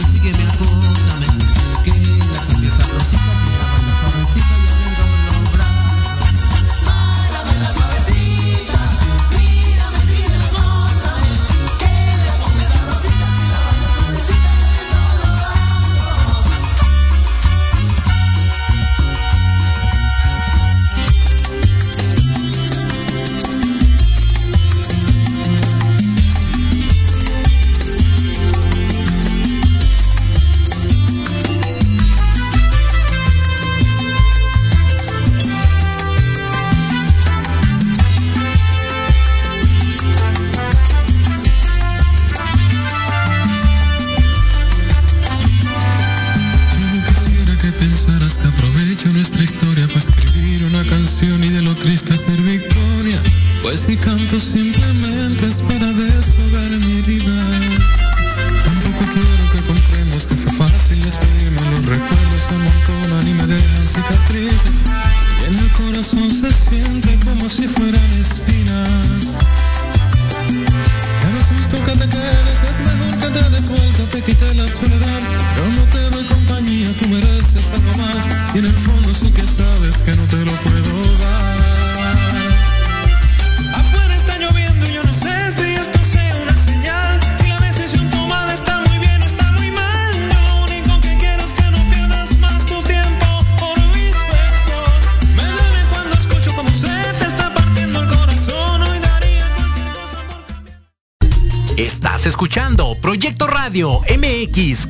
sígueme, acósame, que la cumbia sabrosita se llama la sabrosita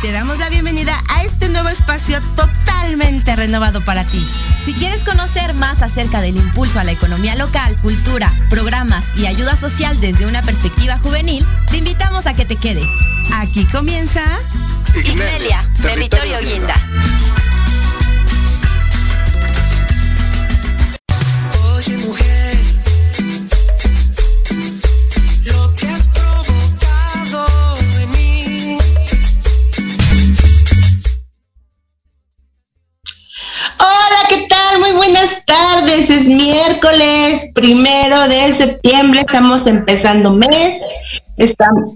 Te damos la bienvenida a este nuevo espacio totalmente renovado para ti. Si quieres conocer más acerca del impulso a la economía local, cultura, programas y ayuda social desde una perspectiva juvenil, te invitamos a que te quede. Aquí comienza Ignelia, Territorio Guinda. Es miércoles primero de septiembre, estamos empezando mes, estamos,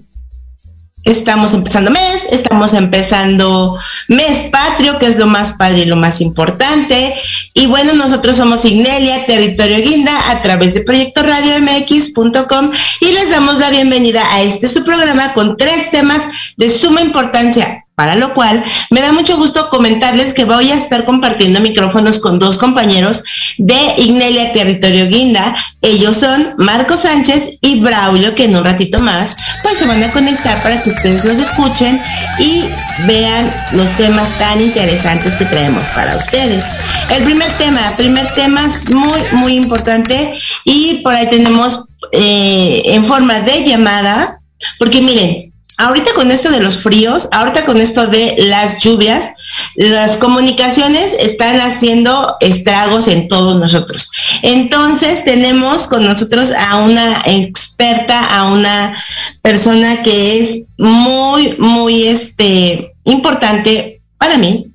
estamos empezando mes, estamos empezando mes patrio, que es lo más padre y lo más importante. Y bueno, nosotros somos Ignelia, Territorio Guinda, a través de Proyecto Radio MX.com y les damos la bienvenida a este su programa con tres temas de suma importancia para lo cual, me da mucho gusto comentarles que voy a estar compartiendo micrófonos con dos compañeros de Ignelia Territorio Guinda. Ellos son Marco Sánchez y Braulio, que en un ratito más, pues se van a conectar para que ustedes los escuchen y vean los temas tan interesantes que traemos para ustedes. El primer tema, primer tema es muy, muy importante y por ahí tenemos eh, en forma de llamada, porque miren, ahorita con esto de los fríos, ahorita con esto de las lluvias, las comunicaciones están haciendo estragos en todos nosotros. Entonces tenemos con nosotros a una experta, a una persona que es muy, muy este, importante para mí,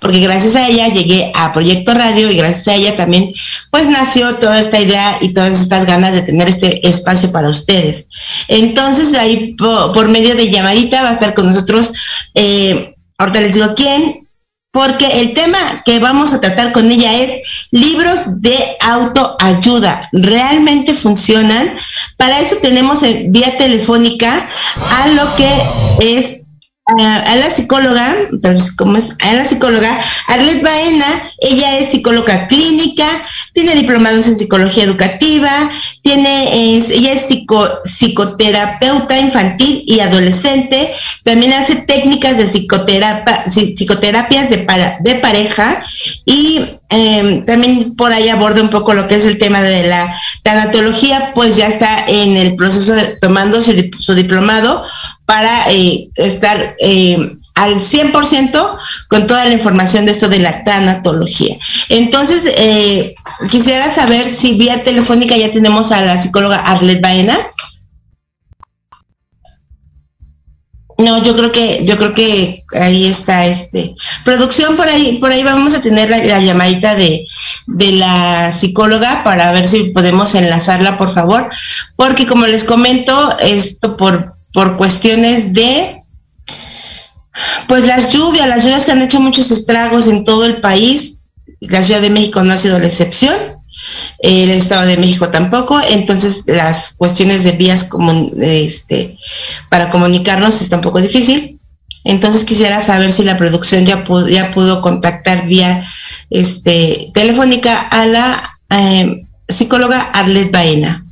porque gracias a ella llegué a Proyecto Radio y gracias a ella también pues nació toda esta idea y todas estas ganas de tener este espacio para ustedes. Entonces ahí por, medio de llamadita va a estar con nosotros, eh, ahorita les digo quién, porque el tema que vamos a tratar con ella es libros de autoayuda. ¿Realmente funcionan? Para eso tenemos vía telefónica a lo que es a, la psicóloga, ¿cómo es? A la psicóloga Arlet Baena, ella es psicóloga clínica, tiene diplomados en psicología educativa, tiene, ella es psicoterapeuta infantil y adolescente, también hace técnicas de psicoterapia, psicoterapias de, de pareja. Y em, también por ahí aborda un poco lo que es el tema de la tanatología, pues ya está en el proceso de tomando su diplomado para eh, estar eh, al 100% con toda la información de esto de la tanatología. Entonces, eh, quisiera saber si vía telefónica ya tenemos a la psicóloga Arlet Baena. No, yo creo que, yo creo que ahí está este. Producción por ahí, por ahí vamos a tener la, llamadita de, de la psicóloga para ver si podemos enlazarla, por favor. Porque como les comento, esto por, por cuestiones de pues las lluvias, las lluvias que han hecho muchos estragos en todo el país, la Ciudad de México no ha sido la excepción, el Estado de México tampoco, entonces las cuestiones de vías este, para comunicarnos está un poco difícil. Entonces quisiera saber si la producción ya pudo, ya pudo contactar vía este, telefónica a la eh, psicóloga Arlet Baena.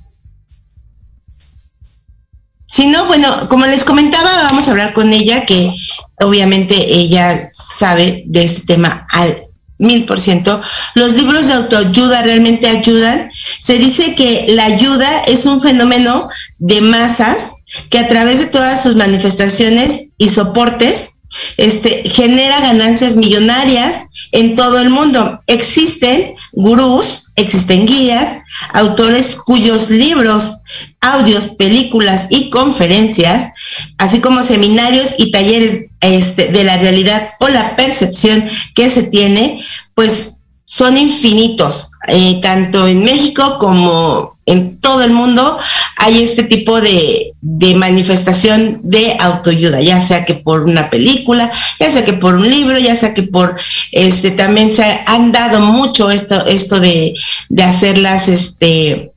Si no, bueno, como les comentaba, vamos a hablar con ella, que obviamente ella sabe de este tema al mil por ciento. Los libros de autoayuda realmente ayudan. Se dice que la ayuda es un fenómeno de masas que a través de todas sus manifestaciones y soportes este, genera ganancias millonarias en todo el mundo. Existen gurús, existen guías, autores cuyos libros, audios, películas y conferencias, así como seminarios y talleres este, de la realidad o la percepción que se tiene, pues son infinitos, eh, tanto en México como en todo el mundo hay este tipo de, manifestación de autoayuda, ya sea que por una película, ya sea que por un libro, ya sea que por este también se han dado mucho esto, esto de, hacer las este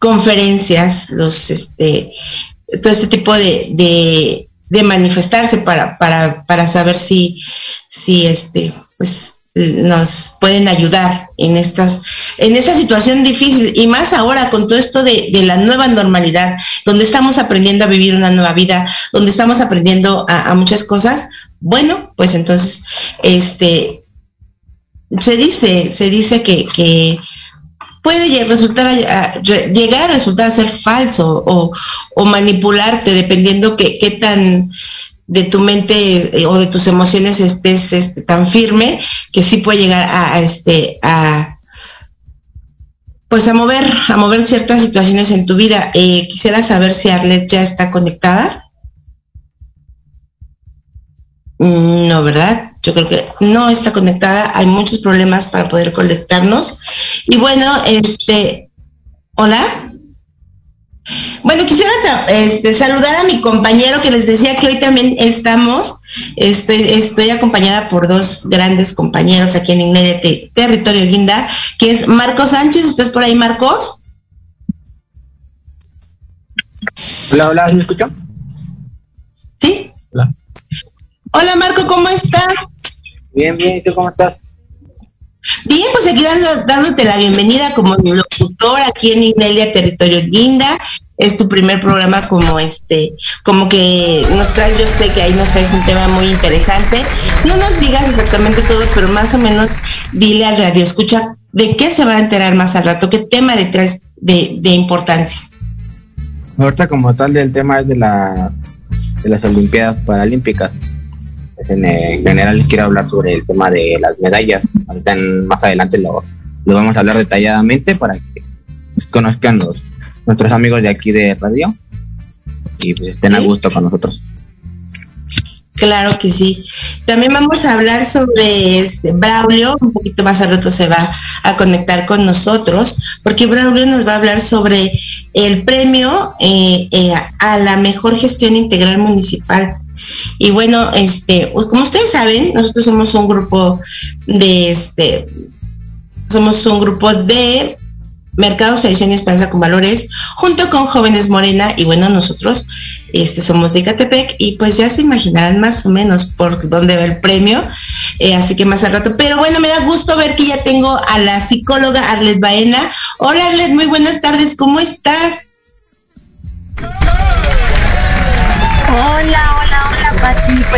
conferencias, los este, todo este tipo de, de, manifestarse para, para, para saber si, este, pues nos pueden ayudar en estas en esta situación difícil. Y más ahora con todo esto de, la nueva normalidad donde estamos aprendiendo a vivir una nueva vida donde estamos aprendiendo a, muchas cosas bueno pues entonces este se dice se dice que, que puede resultar llegar a resultar ser falso o, manipularte dependiendo qué tan de tu mente eh, o de tus emociones estés este, tan firme que sí puede llegar a, este a pues a mover a mover ciertas situaciones en tu vida. Eh, quisiera saber si Arlet ya está conectada. Mm, no verdad yo creo que no está conectada hay muchos problemas para poder conectarnos y bueno este hola bueno, quisiera este, saludar a mi compañero que les decía que hoy también estamos, estoy, estoy acompañada por dos grandes compañeros aquí en Igneria Territorio Guinda, que es Marcos Sánchez, ¿estás por ahí, Marcos? Hola, hola, ¿me escucha? ¿Sí? Hola. Hola, Marco, ¿cómo estás? Bien, bien, ¿y tú cómo estás? Bien, pues aquí dándote la bienvenida como mi locutor aquí en Inelia Territorio Guinda. Es tu primer programa como este, como que nos traes, yo sé que ahí nos traes un tema muy interesante. No nos digas exactamente todo, pero más o menos dile al radio, escucha, ¿de qué se va a enterar más al rato? ¿Qué tema le traes de, de importancia? Ahorita como tal del tema es de la de las Olimpiadas Paralímpicas. Pues, en, general les quiero hablar sobre el tema de las medallas. Ahorita más adelante lo, lo, vamos a hablar detalladamente para que conozcan los, nuestros amigos de aquí de radio y pues estén a gusto con nosotros. Claro que sí. También vamos a hablar sobre este Braulio, un poquito más al rato se va a conectar con nosotros, porque Braulio nos va a hablar sobre el premio eh, eh, a la mejor gestión integral municipal. Y bueno, este, pues, como ustedes saben, nosotros somos un grupo de este, somos un grupo de Mercados, Tradición y Esperanza con Valores, junto con Jóvenes Morena, y bueno, nosotros este, somos de Icatepec, y pues ya se imaginarán más o menos por dónde va el premio, eh, así que más al rato. Pero bueno, me da gusto ver que ya tengo a la psicóloga Arlet Baena. Hola Arlet, muy buenas tardes, ¿cómo estás?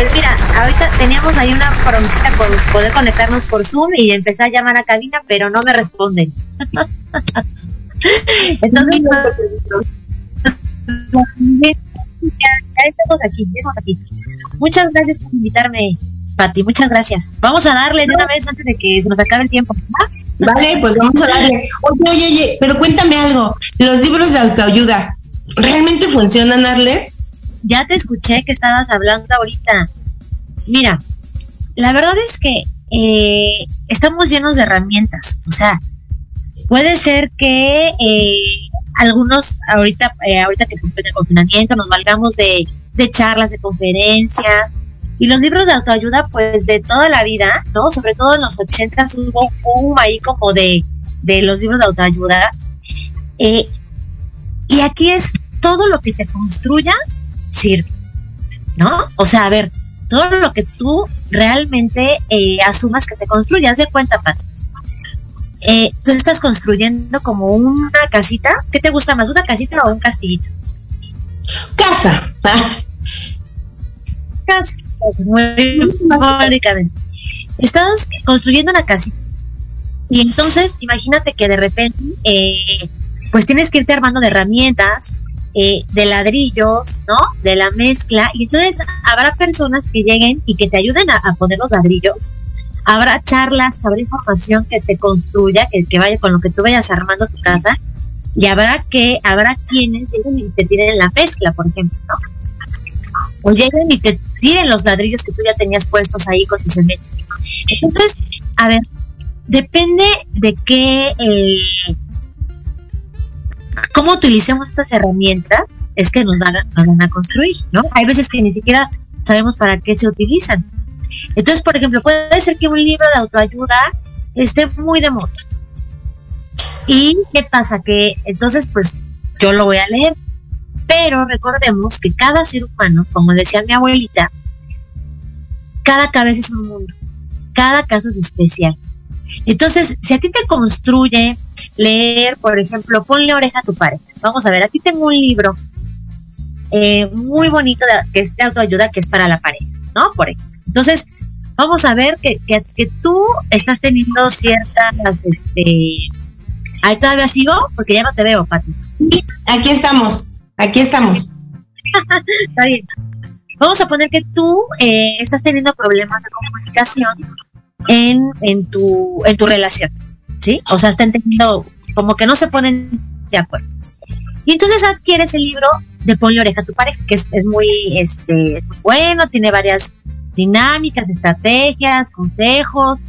Pues mira, ahorita teníamos ahí una promesa por poder conectarnos por Zoom y empezar a llamar a cabina, pero no me responden. Entonces, ya, estamos aquí, ya estamos aquí. Muchas gracias por invitarme, Pati, muchas gracias. Vamos a darle de una vez antes de que se nos acabe el tiempo. Vale, pues vamos a darle. Oye, oye, oye, pero cuéntame algo. Los libros de autoayuda, ¿realmente funcionan, Arle? Ya te escuché que estabas hablando ahorita. Mira, la verdad es que eh, estamos llenos de herramientas. O sea, puede ser que eh, algunos ahorita, eh, ahorita que cumple el confinamiento, nos valgamos de, de charlas, de conferencias. Y los libros de autoayuda, pues de toda la vida, ¿no? Sobre todo en los 80 hubo un ahí como de, de los libros de autoayuda. Eh, y aquí es todo lo que te construya sirve, ¿no? O sea, a ver, todo lo que tú realmente eh, asumas que te construyas de cuenta, Pat. Eh, tú estás construyendo como una casita. ¿Qué te gusta más, una casita o un castillito? Casa. Casa. Muy Estás construyendo una casita. Y entonces, imagínate que de repente, eh, pues tienes que irte armando de herramientas, eh, de ladrillos, ¿no? De la mezcla. Y entonces habrá personas que lleguen y que te ayuden a, poner los ladrillos. Habrá charlas, habrá información que te construya, que, vaya con lo que tú vayas armando tu casa. Y habrá que, habrá quienes lleguen y te tiren la mezcla, por ejemplo, ¿no? O lleguen y te tiren los ladrillos que tú ya tenías puestos ahí con tu cemento. Entonces, a ver, depende de qué eh, cómo utilicemos estas herramientas es que nos van, a, van a construir, ¿no? Hay veces que ni siquiera sabemos para qué se utilizan. Entonces, por ejemplo, puede ser que un libro de autoayuda esté muy de moda. ¿Y qué pasa? Que entonces, pues, yo lo voy a leer. Pero recordemos que cada ser humano, como decía mi abuelita, cada cabeza es un mundo. Cada caso es especial. Entonces, si a ti te construye leer, por ejemplo, ponle oreja a tu pareja. Vamos a ver, aquí tengo un libro eh, muy bonito que es de autoayuda que es para la pareja, ¿no? Por ejemplo. Entonces, vamos a ver que, que, tú estás teniendo ciertas, este... Ahí todavía sigo porque ya no te veo, Pati. Aquí estamos, aquí estamos. Está bien. Vamos a poner que tú eh, estás teniendo problemas de comunicación en, en, tu, en tu relación. ¿Sí? O sea, está entendiendo como que no se ponen de acuerdo. Y entonces adquieres el libro de Ponle oreja a tu pareja, que es, muy este, bueno, tiene varias dinámicas, estrategias, consejos,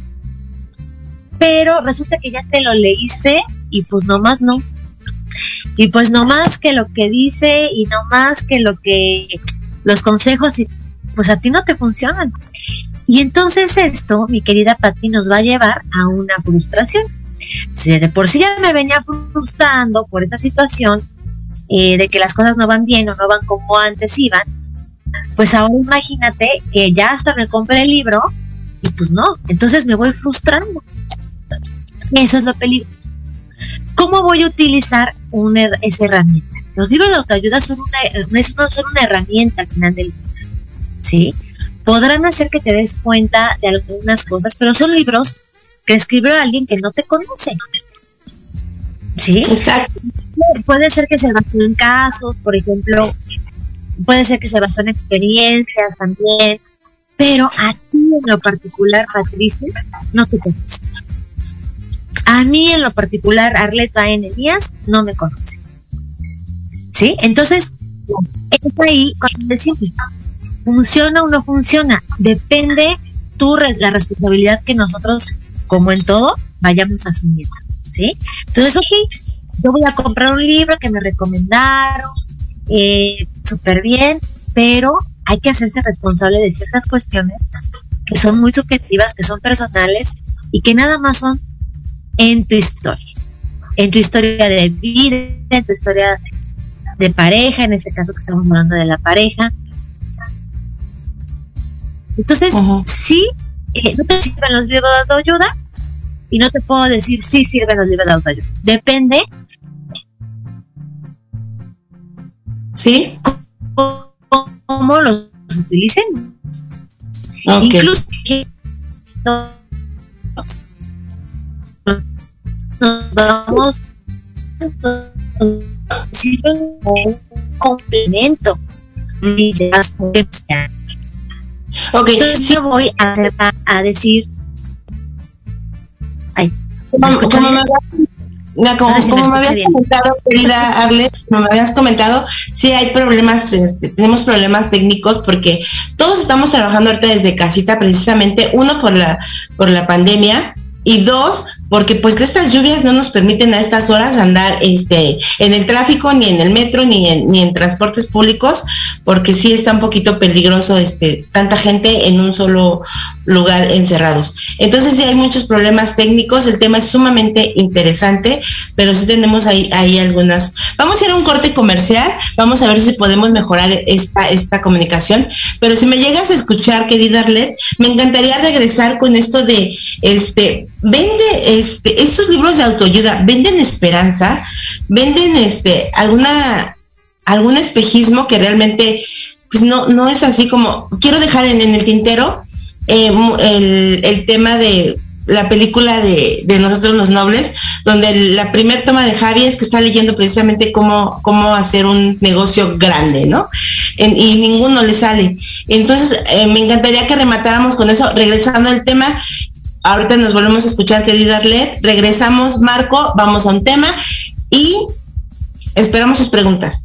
pero resulta que ya te lo leíste y pues nomás no. Y pues no más que lo que dice y no más que lo que los consejos y pues a ti no te funcionan. Y entonces esto, mi querida Patti, nos va a llevar a una frustración. Si de por sí ya me venía frustrando por esta situación eh, de que las cosas no van bien o no van como antes iban, pues ahora imagínate que ya hasta me compré el libro y pues no, entonces me voy frustrando. Eso es lo peligroso. ¿Cómo voy a utilizar una, esa herramienta? Los libros de autoayuda son una, son una herramienta al final del día. ¿Sí? Podrán hacer que te des cuenta de algunas cosas, pero son libros que escribió alguien que no te conoce. ¿Sí? Exacto. Puede ser que se basó en casos, por ejemplo, puede ser que se basó en experiencias también, pero a ti en lo particular, Patricia, no te conoce. A mí en lo particular, Arleta N. Díaz no me conoce. ¿Sí? Entonces, es ahí cuando decimos, funciona o no funciona, depende tu la responsabilidad que nosotros como en todo, vayamos asumiendo, ¿sí? Entonces, ok, yo voy a comprar un libro que me recomendaron, eh, súper bien, pero hay que hacerse responsable de ciertas cuestiones que son muy subjetivas, que son personales y que nada más son en tu historia, en tu historia de vida, en tu historia de pareja, en este caso que estamos hablando de la pareja. Entonces, sí eh, no te sirven los libros de autoayuda y no te puedo decir si sirven los libros de autoayuda. Depende. ¿Sí? Cómo los utilicen. Incluso nos vamos sirven como un complemento de las Ok. Entonces yo voy a, a decir, ay, como, como, me habías comentado, querida Arlet, como me habías comentado, sí hay problemas, este, tenemos problemas técnicos porque todos estamos trabajando ahorita desde casita, precisamente, uno por la, por la pandemia y dos, porque pues estas lluvias no nos permiten a estas horas andar este en el tráfico ni en el metro ni en, ni en transportes públicos porque sí está un poquito peligroso este tanta gente en un solo lugar encerrados. Entonces sí hay muchos problemas técnicos, el tema es sumamente interesante, pero sí tenemos ahí, ahí algunas. Vamos a ir a un corte comercial, vamos a ver si podemos mejorar esta, esta comunicación, pero si me llegas a escuchar, querida Arlet, me encantaría regresar con esto de este vende este, estos libros de autoayuda, venden esperanza, venden este, alguna, algún espejismo que realmente pues no, no es así como, quiero dejar en, el tintero eh, el, tema de la película de, Nosotros los Nobles, donde la primer toma de Javi es que está leyendo precisamente cómo, cómo hacer un negocio grande, ¿no? y ninguno le sale. Entonces, eh, me encantaría que rematáramos con eso, regresando al tema, Ahorita nos volvemos a escuchar, querida Arlet. Regresamos, Marco, vamos a un tema y esperamos sus preguntas.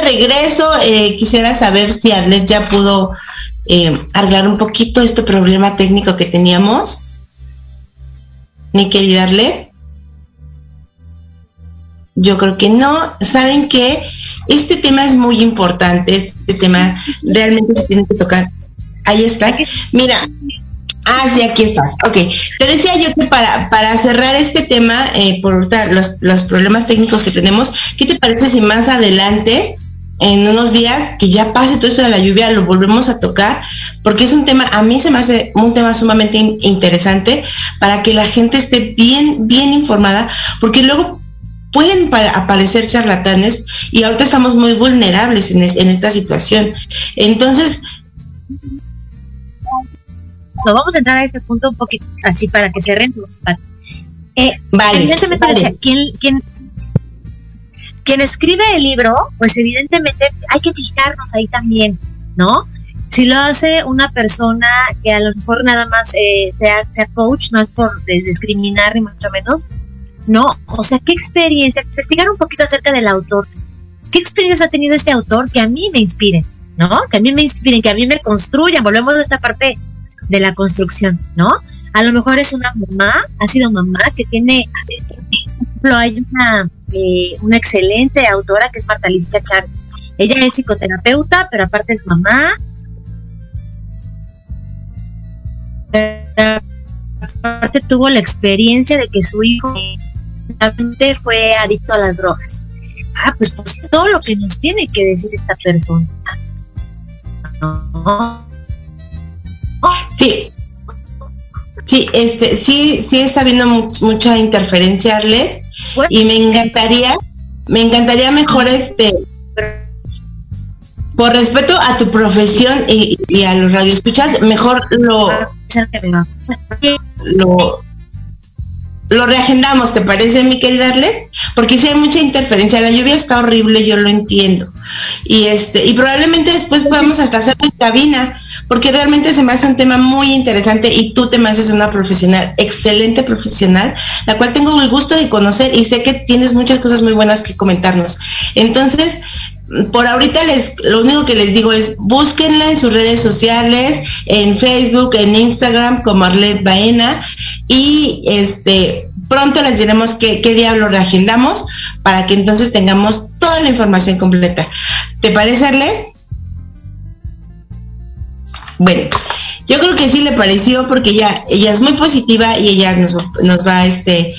Regreso, eh, quisiera saber si Arlet ya pudo eh, arreglar un poquito este problema técnico que teníamos. Mi querida Arlet. Yo creo que no. ¿Saben que Este tema es muy importante. Este tema realmente se tiene que tocar. Ahí estás. Mira, Ah, sí, aquí estás. Ok. Te decía yo que para, para cerrar este tema, eh, por los, los, problemas técnicos que tenemos, ¿qué te parece si más adelante en unos días que ya pase todo esto de la lluvia, lo volvemos a tocar, porque es un tema, a mí se me hace un tema sumamente interesante para que la gente esté bien, bien informada, porque luego pueden aparecer charlatanes y ahorita estamos muy vulnerables en, en esta situación. Entonces, punto, vamos a entrar a este punto un poquito así para que cerremos. Eh, Vale, evidentemente, vale. o sea, quien, quien, quien escribe el libro, pues evidentemente hay que fijarnos ahí también, ¿no? Si lo hace una persona que a lo mejor nada más eh, sea, sea coach, no es por discriminar ni mucho menos, ¿no? O sea, ¿qué experiencia? Investigar un poquito acerca del autor. ¿Qué experiencias ha tenido este autor que a mí me inspiren, ¿no? Que a mí me inspiren, que a mí me construyan. Volvemos a esta parte de la construcción, ¿no? A lo mejor es una mamá, ha sido mamá que tiene, por ejemplo, hay una, eh, una excelente autora que es Marta Alicia Char. Ella es psicoterapeuta, pero aparte es mamá. Aparte tuvo la experiencia de que su hijo fue adicto a las drogas. Ah, pues, pues todo lo que nos tiene que decir esta persona. Sí. Sí, este, sí, sí está habiendo mu- mucha interferencia, Arlet, y me encantaría, me encantaría mejor este, por respeto a tu profesión y, y a los radioescuchas, mejor lo, lo, lo reagendamos, ¿te parece, mi querida Arlet? Porque sí hay mucha interferencia, la lluvia está horrible, yo lo entiendo. Y este, y probablemente después podamos hasta hacerlo en cabina, porque realmente se me hace un tema muy interesante y tú te me haces una profesional, excelente profesional, la cual tengo el gusto de conocer y sé que tienes muchas cosas muy buenas que comentarnos. Entonces, por ahorita les, lo único que les digo es búsquenla en sus redes sociales, en Facebook, en Instagram como Arlet Baena y este pronto les diremos qué, qué reagendamos para que entonces tengamos toda la información completa. ¿Te parece, Arlet? Bueno, yo creo que sí le pareció porque ella, ella es muy positiva y ella nos, nos va este,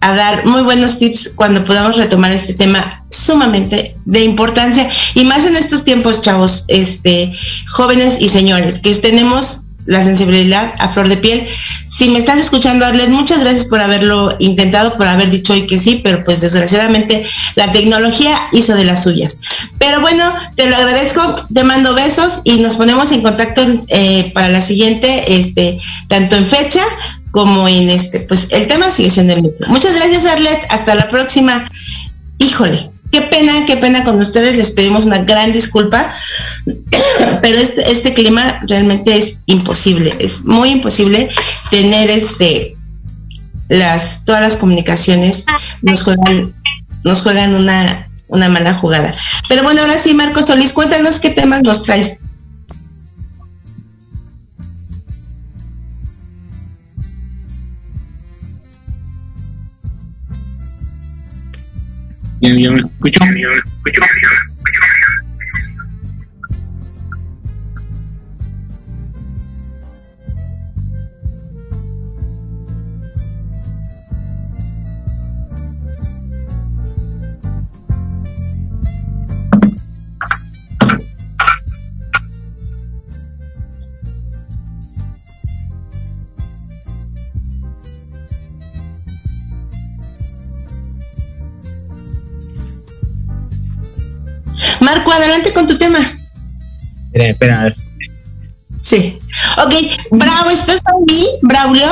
a dar muy buenos tips cuando podamos retomar este tema sumamente de importancia. Y más en estos tiempos, chavos, este, jóvenes y señores, que tenemos la sensibilidad a flor de piel. Si me estás escuchando, Arlet, muchas gracias por haberlo intentado, por haber dicho hoy que sí, pero pues desgraciadamente la tecnología hizo de las suyas. Pero bueno, te lo agradezco, te mando besos y nos ponemos en contacto eh, para la siguiente, este, tanto en fecha como en este, pues el tema sigue siendo el mismo. Muchas gracias, Arlet, hasta la próxima. Híjole, qué pena, qué pena con ustedes, les pedimos una gran disculpa, pero este, este clima realmente es imposible, es muy imposible tener este las todas las comunicaciones nos juegan nos juegan una una mala jugada. Pero bueno, ahora sí, Marcos Solís, cuéntanos qué temas nos traes. ¿Ya, ya me escucho? Marco, Espera, espera, a ver. Sí. Ok, Bravo, ¿estás ahí, Braulio?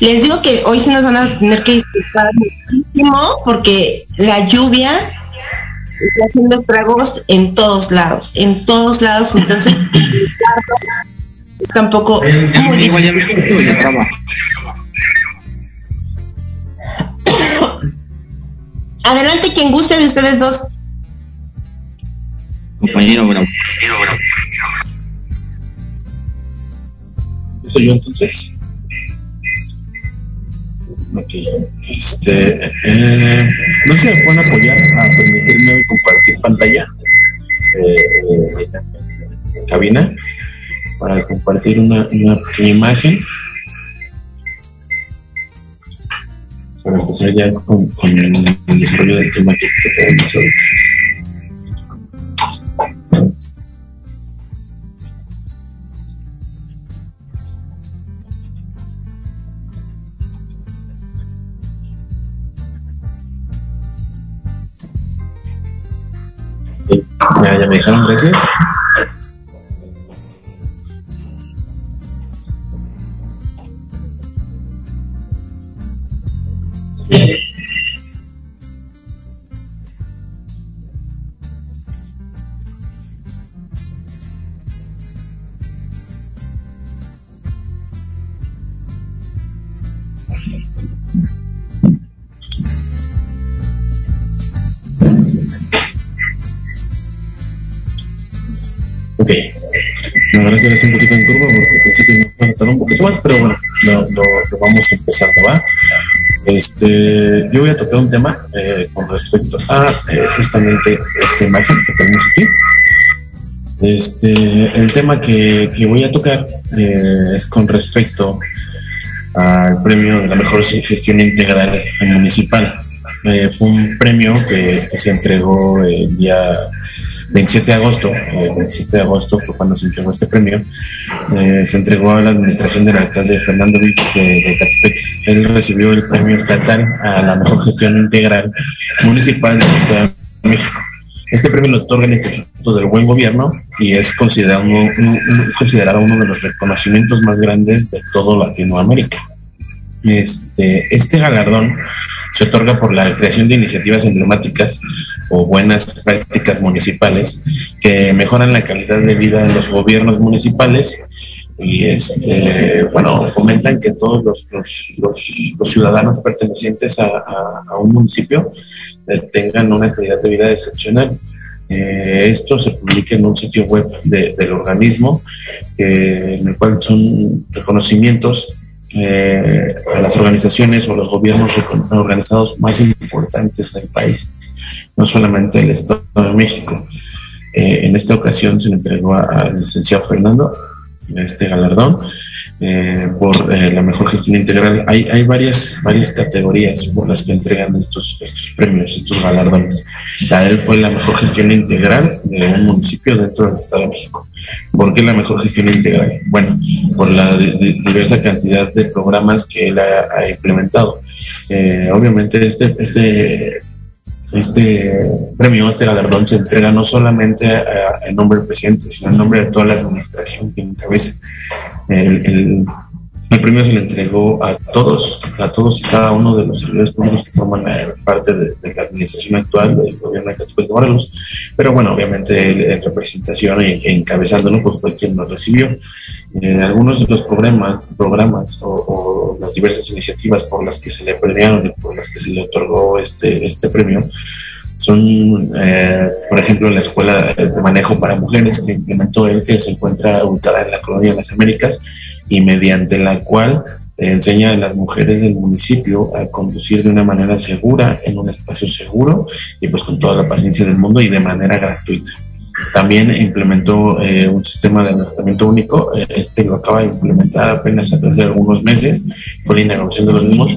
Les digo que hoy sí nos van a tener que disculpar muchísimo porque la lluvia está haciendo estragos en todos lados, en todos lados, entonces tampoco muy Igual ya me escucho, ya traba. Adelante quien guste de ustedes dos. Compañero, bravo. ¿Soy yo entonces? Ok, este, eh, no sé, me pueden apoyar a permitirme compartir pantalla eh, en cabina para compartir una, una pequeña imagen para empezar ya con, con el desarrollo del tema que, que tenemos ahorita. Ya, ya me dijeron gracias. Me hacer un poquito en curva porque pensé que nos a estar un poquito más, pero bueno, lo, lo, lo vamos empezando, ¿va? Este, yo voy a tocar un tema eh, con respecto a eh, justamente esta imagen que tenemos aquí. Este, el tema que, que voy a tocar eh, es con respecto al premio de la mejor gestión integral municipal. Eh, fue un premio que, se entregó el día 27 de agosto. El 27 de agosto fue cuando se entregó este premio. Eh, se entregó a la administración del alcalde Fernando Vix de, de Catepec. Él recibió el premio estatal a la mejor gestión integral municipal del Estado de México. Este premio lo otorga el Instituto del Buen Gobierno y es considerado, un, es considerado uno de los reconocimientos más grandes de todo Latinoamérica. Este, este galardón se otorga por la creación de iniciativas emblemáticas o buenas prácticas municipales que mejoran la calidad de vida de los gobiernos municipales y este bueno fomentan que todos los, los, ciudadanos pertenecientes a, a, un municipio tengan una calidad de vida excepcional. Eh, esto se publica en un sitio web de, del organismo, eh, en el cual son reconocimientos eh, a las organizaciones o los gobiernos organizados más importantes del país, no solamente el Estado de México. en esta ocasión se le entregó al licenciado Fernando este galardón eh, por eh, la mejor gestión integral. Hay, hay varias, varias categorías por las que entregan estos, estos premios, estos galardones. La de él fue la mejor gestión integral de un municipio dentro del Estado de México. ¿Por qué la mejor gestión integral? Bueno, por la de, de diversa cantidad de programas que él ha, ha implementado. Eh, obviamente este, este este premio, este galardón se entrega no solamente a, en nombre del presidente, sino en nombre de toda la administración que encabeza. El, premio se le entregó a todos, a todos y cada uno de los servidores públicos que forman parte de, la administración actual del gobierno de Catepec de Morelos. Pero bueno, obviamente en representación e, encabezándolo, pues fue quien nos recibió. Eh, algunos de los programas, programas o, las diversas iniciativas por las que se le premiaron y por las que se le otorgó este, este premio son, eh, por ejemplo, la Escuela de Manejo para Mujeres que implementó él, que se encuentra ubicada en la Colonia de las Américas y mediante la cual enseña a las mujeres del municipio a conducir de una manera segura, en un espacio seguro y pues con toda la paciencia del mundo y de manera gratuita. También implementó eh, un sistema de alertamiento único. Este lo acaba de implementar apenas hace algunos meses. Fue la inauguración de los mismos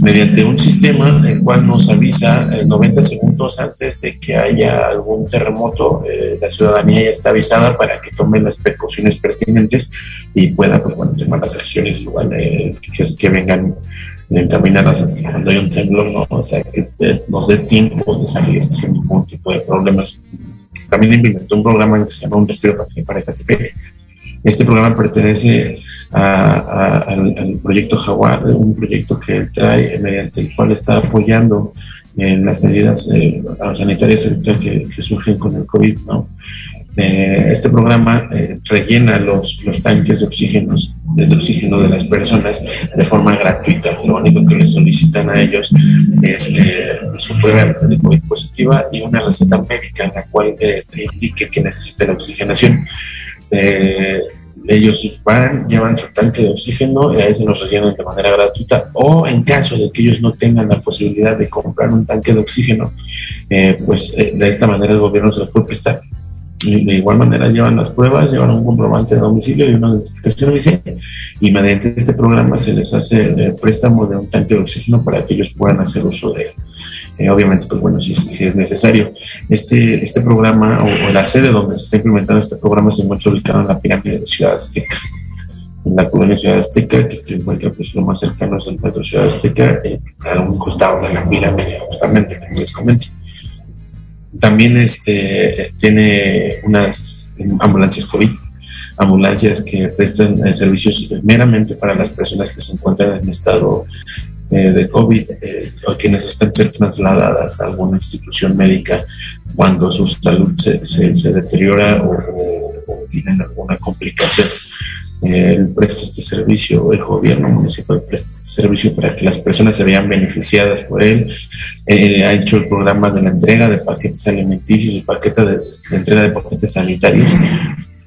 mediante un sistema el cual nos avisa eh, 90 segundos antes de que haya algún terremoto. Eh, la ciudadanía ya está avisada para que tome las precauciones pertinentes y pueda, pues bueno, tomar las acciones igual eh, que, que, vengan encaminadas cuando hay un temblor, ¿no? O sea, que nos dé tiempo de salir sin ningún tipo de problemas también implementó un programa que se llama Un Respiro para, para Catepec. Este programa pertenece a, a, al, al, proyecto Jaguar, un proyecto que trae mediante el cual está apoyando en las medidas eh, sanitarias que, que, surgen con el COVID. ¿no? Eh, este programa eh, rellena los, tanques de oxígeno, de oxígeno de las personas de forma gratuita. Lo único que les solicitan a ellos es eh, su prueba de COVID positiva y una receta médica en la cual indique que necesita la oxigenación. Ellos van, llevan su tanque de oxígeno y a ese los rellenan de manera gratuita o en caso de que ellos no tengan la posibilidad de comprar un tanque de oxígeno, pues de esta manera el gobierno se los puede prestar. De igual manera llevan las pruebas, llevan un comprobante de domicilio y una identificación oficial y mediante este programa se les hace el préstamo de un tanque de oxígeno para que ellos puedan hacer uso de él. Eh, obviamente, pues bueno, si, si, es necesario. Este, este programa o, la sede donde se está implementando este programa se encuentra ubicado en la pirámide de Ciudad Azteca. En la colonia Ciudad Azteca, que se encuentra pues lo más cercano es el metro Ciudad Azteca, eh, a un costado de la pirámide, justamente, como les comento. También este, tiene unas ambulancias COVID, ambulancias que prestan eh, servicios meramente para las personas que se encuentran en estado eh, de COVID eh, o que necesitan ser trasladadas a alguna institución médica cuando su salud se, se, deteriora o, tienen alguna complicación. Eh, presta este servicio, el gobierno municipal presta este servicio para que las personas se vean beneficiadas por él. Eh, ha hecho el programa de la entrega de paquetes alimenticios y paquete de, entrega de paquetes sanitarios.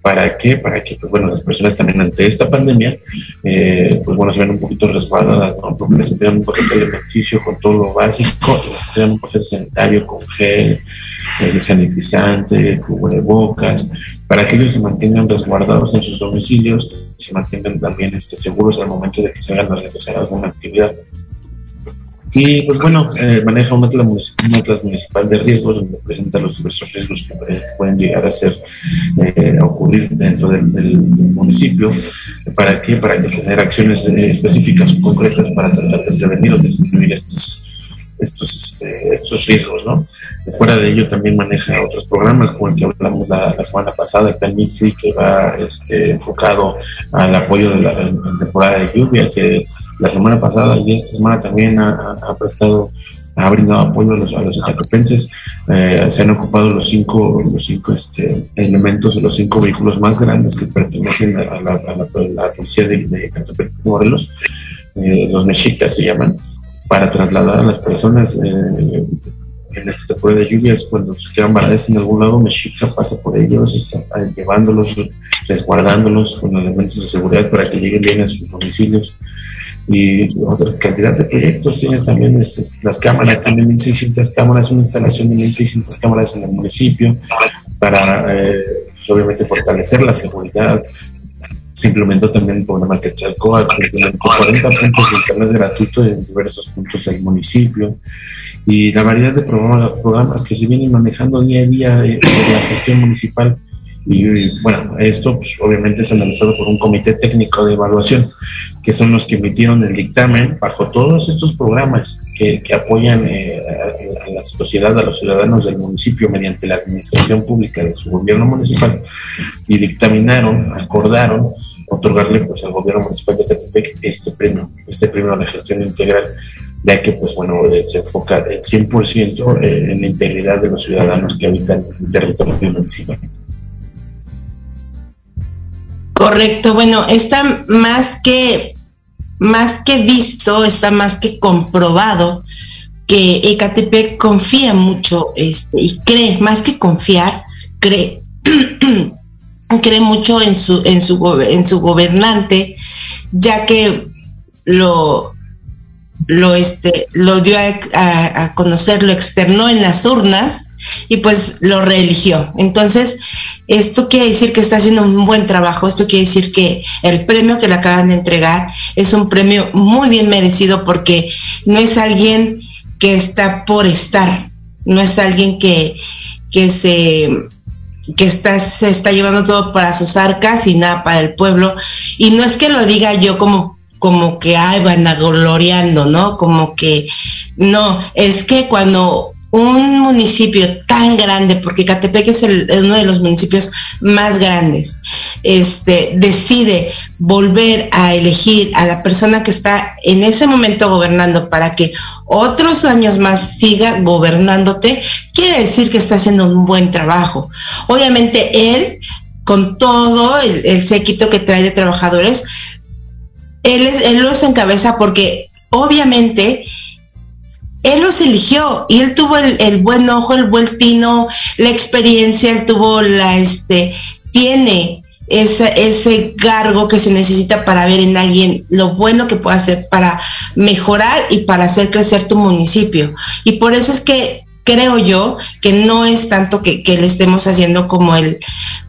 ¿Para qué? Para que, pues, bueno, las personas también ante esta pandemia, eh, pues bueno, se ven un poquito resguardadas, ¿no? Porque les entregan un paquete alimenticio con todo lo básico, les entregan un paquete sanitario con gel, eh, sanitizante, cubrebocas, para que ellos se mantengan resguardados en sus domicilios, se mantengan también este, seguros al momento de que se hagan a realizar alguna actividad. Y pues bueno, eh, maneja un atlas, municipal de riesgos donde presenta los diversos riesgos que pueden llegar a ser, eh, a ocurrir dentro del, municipio. ¿Para qué? Para tener acciones eh, específicas o concretas para tratar de prevenir o disminuir estos, estos, este, estos riesgos, ¿no? Fuera de ello también maneja otros programas como el que hablamos la, semana pasada, el Plan Mixly, que va este, enfocado al apoyo de la temporada de lluvia, que la semana pasada y esta semana también ha, prestado ha brindado apoyo a los, a los eh, se han ocupado los cinco, los cinco este, elementos, los cinco vehículos más grandes que pertenecen a la, policía de, de Morelos, eh, los mexicas se llaman, para trasladar a las personas eh, en esta temporada de lluvias, cuando se quedan varadas en algún lado, Mexica pasa por ellos, está llevándolos, resguardándolos con elementos de seguridad para que lleguen bien a sus domicilios y otra cantidad de proyectos. Tiene también este, las cámaras, también 1.600 cámaras, una instalación de 1.600 cámaras en el municipio para, eh, pues, obviamente, fortalecer la seguridad. Se implementó también el programa Quetzalcóatl, implementó 40 puntos de internet gratuito en diversos puntos del municipio. Y la variedad de programas, que se vienen manejando día a día en la gestión municipal. Y bueno, esto pues, obviamente es analizado por un comité técnico de evaluación, que son los que emitieron el dictamen bajo todos estos programas que, que apoyan eh, a, sociedad, a los ciudadanos del municipio mediante la administración pública de su gobierno municipal y dictaminaron, acordaron otorgarle pues al gobierno municipal de Catepec este premio, este premio a la gestión integral ya que pues bueno, eh, se enfoca el 100% en la integridad de los ciudadanos que habitan el territorio municipal. Correcto, bueno, está más que, más que visto, está más que comprobado que Ecatepec confía mucho este, y cree, más que confiar, cree, cree mucho en su, en su, en su gobernante, ya que lo, lo, este, lo dio a, conocer, lo externó en las urnas y pues lo reeligió. Entonces, esto quiere decir que está haciendo un buen trabajo, esto quiere decir que el premio que le acaban de entregar es un premio muy bien merecido porque no es alguien que está por estar, no es alguien que, que se que está, se está llevando todo para sus arcas y nada para el pueblo. Y no es que lo diga yo como como que, ay, van ¿no? Como que, no, es que cuando un municipio tan grande, porque Catepec es uno de los municipios más grandes, este, decide volver a elegir a la persona que está en ese momento gobernando para que otros años más siga gobernándote, quiere decir que está haciendo un buen trabajo. Obviamente él, con todo el, el séquito que trae de trabajadores, él, él los encabeza porque obviamente él los eligió y él tuvo el, buen ojo, el buen tino, la experiencia, él tuvo la, este, tiene ese, ese cargo que se necesita para ver en alguien lo bueno que puede hacer para mejorar y para hacer crecer tu municipio. Y por eso es que creo yo que no es tanto que, le estemos haciendo como el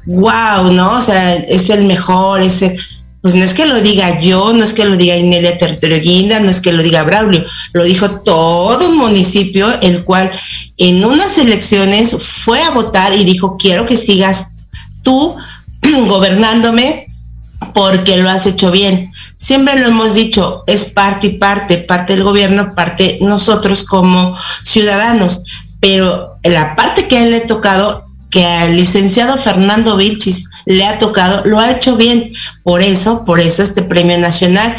wow, ¿no? O sea, es el mejor, es el pues no es que lo diga yo, no es que lo diga Inelia Territorio Guinda, no es que lo diga Braulio, lo dijo todo un municipio, el cual en unas elecciones fue a votar y dijo, quiero que sigas tú gobernándome porque lo has hecho bien. Siempre lo hemos dicho, es parte y parte, parte del gobierno, parte nosotros como ciudadanos, pero la parte que a él le ha tocado, que al licenciado Fernando Vichis le ha tocado, lo ha hecho bien. Por eso, por eso este premio nacional,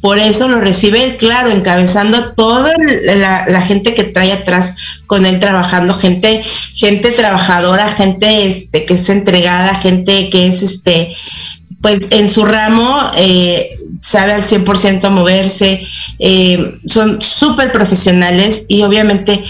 por eso lo recibe claro, encabezando toda la, gente que trae atrás con él trabajando, gente, gente trabajadora, gente este, que es entregada, gente que es este pues en su ramo eh, sabe al 100% moverse, eh, son súper profesionales y obviamente,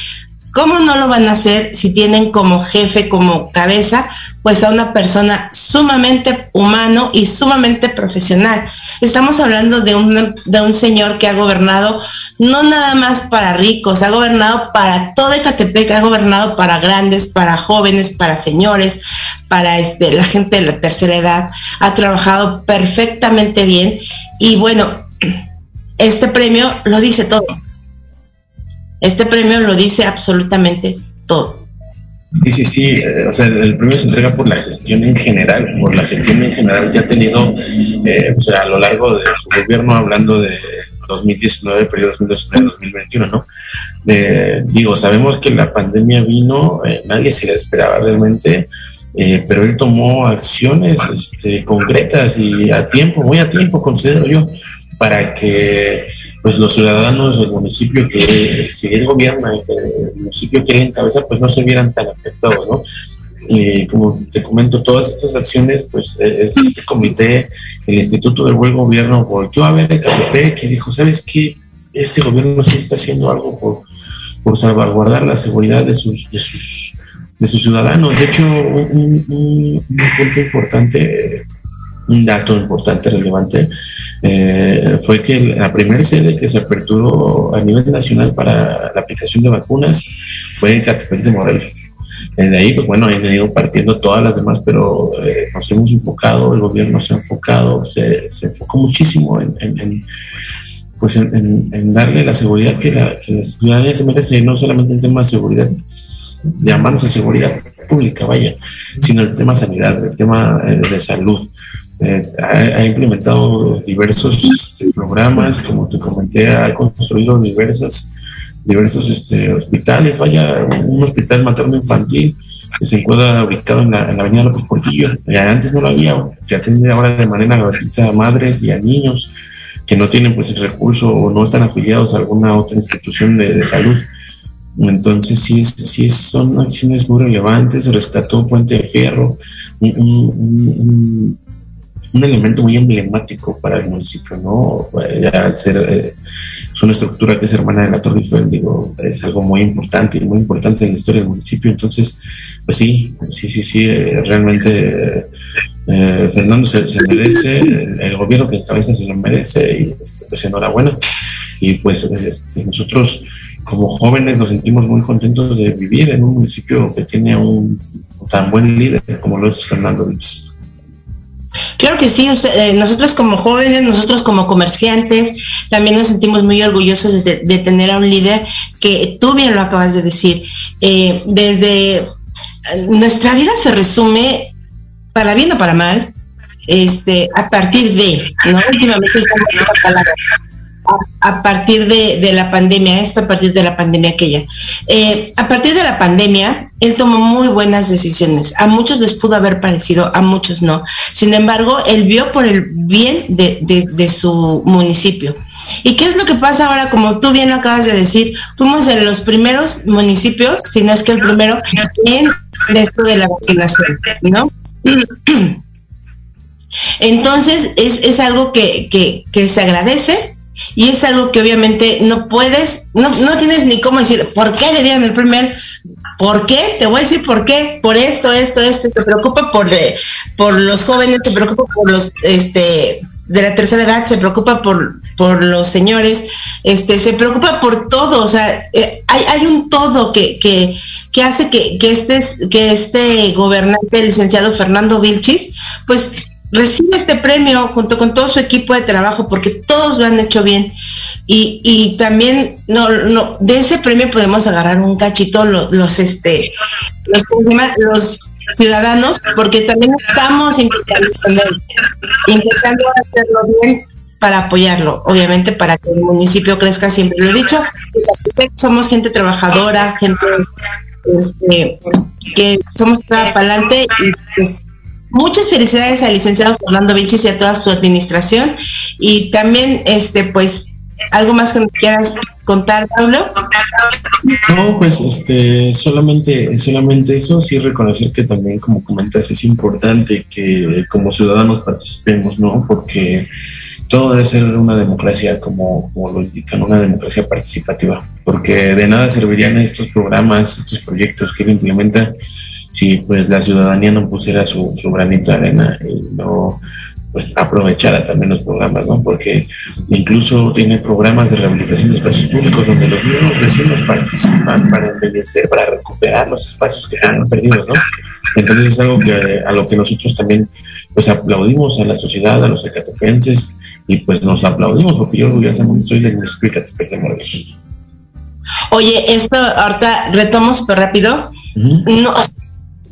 ¿cómo no lo van a hacer si tienen como jefe, como cabeza pues a una persona sumamente humano y sumamente profesional. Estamos hablando de un, de un señor que ha gobernado no nada más para ricos, ha gobernado para todo Ecatepec, ha gobernado para grandes, para jóvenes, para señores, para este, la gente de la tercera edad, ha trabajado perfectamente bien y bueno, este premio lo dice todo. Este premio lo dice absolutamente todo. Sí, sí, sí. Eh, o sea, el premio se entrega por la gestión en general, por la gestión en general que ha tenido, eh, o sea, a lo largo de su gobierno, hablando de 2019, periodo 2019-2021, ¿no? digo, sabemos que la pandemia vino, eh, nadie se la esperaba realmente, pero él tomó acciones este, concretas y a tiempo, muy a tiempo, considero yo, para que pues los ciudadanos del municipio que, él gobierna, el municipio que él encabeza, pues no se vieran tan afectados, ¿no? Y como te comento, todas estas acciones, pues e, es este comité, el Instituto del Buen Gobierno volvió a ver el Catepec y dijo, ¿sabes qué? Este gobierno sí está haciendo algo por, por salvaguardar la seguridad de sus, de sus, de sus ciudadanos. De hecho, un, un punto importante un dato importante, relevante, eh, fue que la primera sede que se aperturó a nivel nacional para la aplicación de vacunas fue Catepec de Morelos. Eh, de ahí, pues bueno, han venido partiendo todas las demás, pero eh, nos hemos enfocado, el gobierno se ha enfocado, se, enfocó muchísimo en, en, pues en, darle la seguridad que la, ciudadanía se merece, no solamente en tema de seguridad, llamándose seguridad pública, vaya, sino el tema sanidad, el tema de salud. Eh, ha, implementado diversos este, programas, como te comenté, ha construido diversas, diversos este, hospitales, vaya, un hospital materno infantil que se encuentra ubicado en la, avenida López Portillo. Ya antes no lo había, ya tiene ahora de manera gratuita a madres y a niños que no tienen pues el recurso o no están afiliados a alguna otra institución de, salud. Entonces sí, sí son acciones muy relevantes, rescató Puente de Fierro, un elemento muy emblemático para el municipio, ¿no? Ya al ser eh, es una estructura que es hermana de la Torre Eiffel, digo, es algo muy importante y muy importante en la historia del municipio. Entonces, pues sí, sí, sí, sí, eh, realmente eh, Fernando se, merece, el, gobierno que encabeza se lo merece y este, pues enhorabuena. Y pues este, nosotros como jóvenes nos sentimos muy contentos de vivir en un municipio que tiene un tan buen líder como lo es Fernando Luis. Claro que sí, eh, nosotros como jóvenes, nosotros como comerciantes, también nos sentimos muy orgullosos de, tener a un líder que tú bien lo acabas de decir. Eh, desde nuestra vida se resume, para bien o para mal, este, a partir de, ¿no? Últimamente estamos esa palabra, a, partir de, la pandemia, esto a partir de la pandemia aquella. Eh, a partir de la pandemia, él tomó muy buenas decisiones. A muchos les pudo haber parecido, a muchos no. Sin embargo, él vio por el bien de, su municipio. ¿Y qué es lo que pasa ahora? Como tú bien lo acabas de decir, fuimos de los primeros municipios, si no es que el primero, en esto de la vacunación, ¿no? Entonces, es, es algo que, que se agradece, y es algo que obviamente no puedes, no, no tienes ni cómo decir, ¿por qué le dieron el primer? ¿Por qué? Te voy a decir por qué. Por esto, esto, esto. Te preocupa por, eh, por los jóvenes, te preocupa por los este, de la tercera edad, se preocupa por, por los señores, este, se preocupa por todo. O sea, eh, hay, hay un todo que, que, que hace que, que, este, que este gobernante, el licenciado Fernando Vilchis, pues recibe este premio junto con todo su equipo de trabajo porque todos lo han hecho bien y, y también no, no de ese premio podemos agarrar un cachito los, los este los, los ciudadanos porque también estamos intentando, intentando hacerlo bien para apoyarlo, obviamente para que el municipio crezca siempre. Lo he dicho, somos gente trabajadora, gente este, que somos para adelante y pues, Muchas felicidades al licenciado Fernando Vilches y a toda su administración. Y también, este, pues, ¿algo más que nos quieras contar, Pablo? No, pues este, solamente, solamente eso, sí reconocer que también, como comentas, es importante que como ciudadanos participemos, ¿no? Porque todo debe ser una democracia, como, como lo indican, una democracia participativa, porque de nada servirían estos programas, estos proyectos que él implementa si pues la ciudadanía no pusiera su, su granito de arena y no pues aprovechara también los programas, ¿no? Porque incluso tiene programas de rehabilitación de espacios públicos donde los mismos vecinos participan para embellecer, para recuperar los espacios que tienen perdidos, ¿no? Entonces es algo que a lo que nosotros también pues aplaudimos a la sociedad, a los ecatepenses y pues nos aplaudimos porque yo orgullosamente soy del municipio de de Morelos. Oye, esto ahorita retomo súper rápido. No,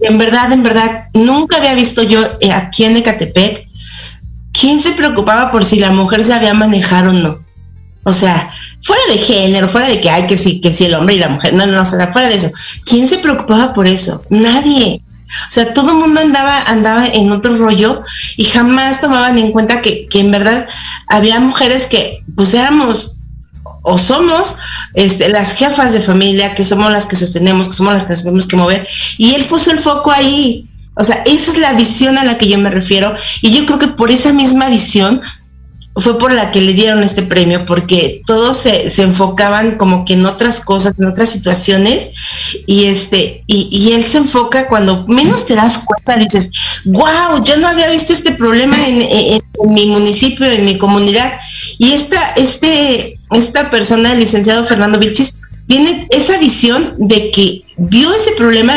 en verdad, en verdad, nunca había visto yo eh, aquí en Ecatepec quién se preocupaba por si la mujer sabía manejar o no. O sea, fuera de género, fuera de que hay que sí, que sí el hombre y la mujer, no, no, no, fuera de eso. ¿Quién se preocupaba por eso? Nadie. O sea, todo el mundo andaba, andaba en otro rollo y jamás tomaban en cuenta que, que en verdad había mujeres que pues éramos o somos este, las jefas de familia, que somos las que sostenemos, que somos las que nos tenemos que mover. Y él puso el foco ahí. O sea, esa es la visión a la que yo me refiero. Y yo creo que por esa misma visión fue por la que le dieron este premio, porque todos se, se enfocaban como que en otras cosas, en otras situaciones, y este, y, y, él se enfoca cuando menos te das cuenta, dices, wow, yo no había visto este problema en, en, en mi municipio, en mi comunidad, y esta, este, esta persona, el licenciado Fernando Vilchis, tiene esa visión de que vio ese problema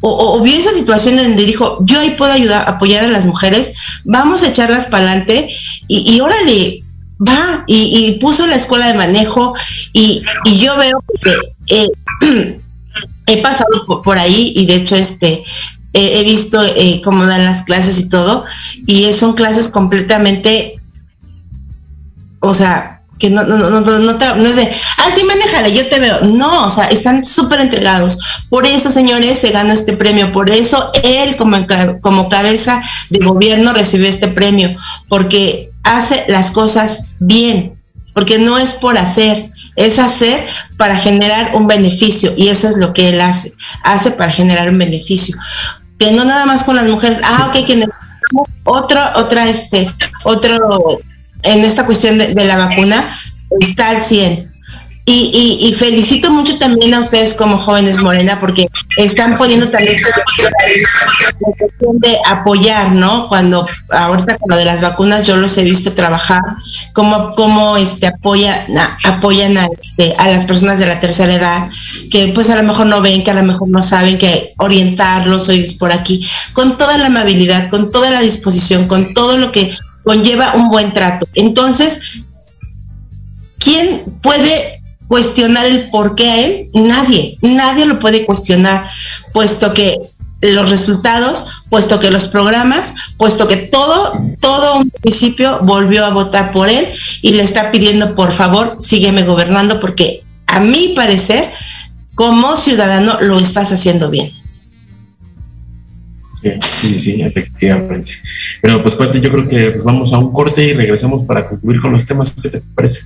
o, vio esa situación en donde dijo, yo ahí puedo ayudar, apoyar a las mujeres, vamos a echarlas para adelante y, y, órale, va, y, puso la escuela de manejo y, y yo veo que eh, he pasado por, ahí y de hecho este he visto eh, cómo dan las clases y todo y son clases completamente, o sea, que no, no, no, no, no, no es de, ah, sí, manéjale, yo te veo. No, o sea, están súper entregados. Por eso, señores, se ganó este premio. Por eso él, como, como cabeza de gobierno, recibió este premio. Porque hace las cosas bien. Porque no es por hacer, es hacer para generar un beneficio. Y eso es lo que él hace. Hace para generar un beneficio. Que no nada más con las mujeres. Ah, ok, que otro, otra, este, otro en esta cuestión de, la vacuna está al 100. Y, y, y, felicito mucho también a ustedes como jóvenes Morena porque están poniendo también la cuestión de apoyar, ¿no? Cuando ahorita con lo de las vacunas yo los he visto trabajar, como, como este apoya, apoyan a, este, a las personas de la tercera edad, que pues a lo mejor no ven, que a lo mejor no saben, que orientarlos, hoy por aquí, con toda la amabilidad, con toda la disposición, con todo lo que conlleva un buen trato. Entonces, ¿quién puede cuestionar el por qué a él? Nadie, nadie lo puede cuestionar, puesto que los resultados, puesto que los programas, puesto que todo, todo un municipio volvió a votar por él y le está pidiendo, por favor, sígueme gobernando, porque a mi parecer, como ciudadano, lo estás haciendo bien. Sí, sí, efectivamente. Pero pues, Pati, yo creo que pues, vamos a un corte y regresamos para concluir con los temas. ¿Qué te parece?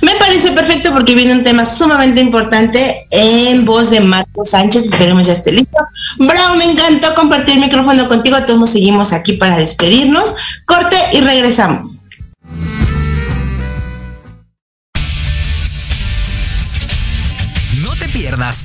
Me parece perfecto porque viene un tema sumamente importante en voz de Marco Sánchez. Esperemos ya esté listo. Brown, me encantó compartir el micrófono contigo. Todos seguimos aquí para despedirnos. Corte y regresamos. No te pierdas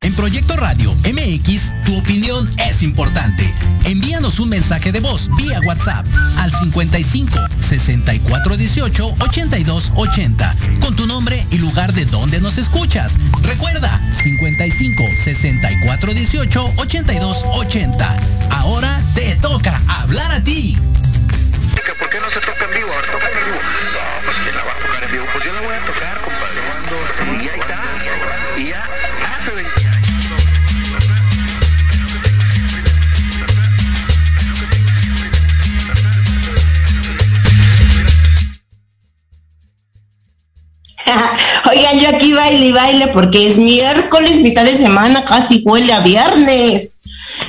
En Proyecto Radio MX, tu opinión es importante. Envíanos un mensaje de voz vía WhatsApp al 55 64 18 82 80 con tu nombre y lugar de donde nos escuchas. Recuerda 55 64 18 82 80. Ahora te toca hablar a ti. ¿Por qué no se toca en vivo? Ahora toca en vivo. No, pues ¿quién la va a tocar en vivo? Pues yo la voy a tocar, compadre. Y ahí está. Y ya hace 20 Oigan, yo aquí baile y baile porque es miércoles, mitad de semana, casi huele a viernes.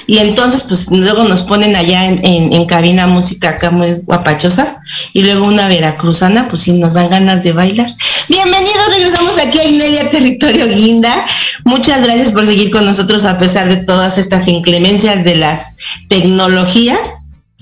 Y entonces, pues luego nos ponen allá en, en, cabina música acá muy guapachosa. Y luego una veracruzana, pues sí nos dan ganas de bailar. Bienvenidos, regresamos aquí a Inelia Territorio Guinda. Muchas gracias por seguir con nosotros a pesar de todas estas inclemencias de las tecnologías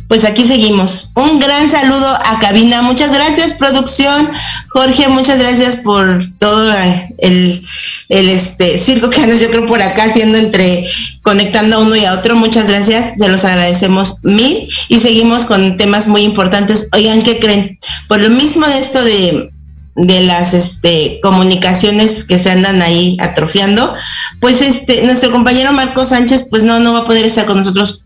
pues aquí seguimos. Un gran saludo a cabina. Muchas gracias, producción. Jorge, muchas gracias por todo el, el este circo que andas, yo creo, por acá haciendo entre conectando a uno y a otro. Muchas gracias, se los agradecemos mil y seguimos con temas muy importantes. Oigan, ¿qué creen? Por lo mismo de esto de de las este, comunicaciones que se andan ahí atrofiando, pues este, nuestro compañero Marco Sánchez, pues no, no va a poder estar con nosotros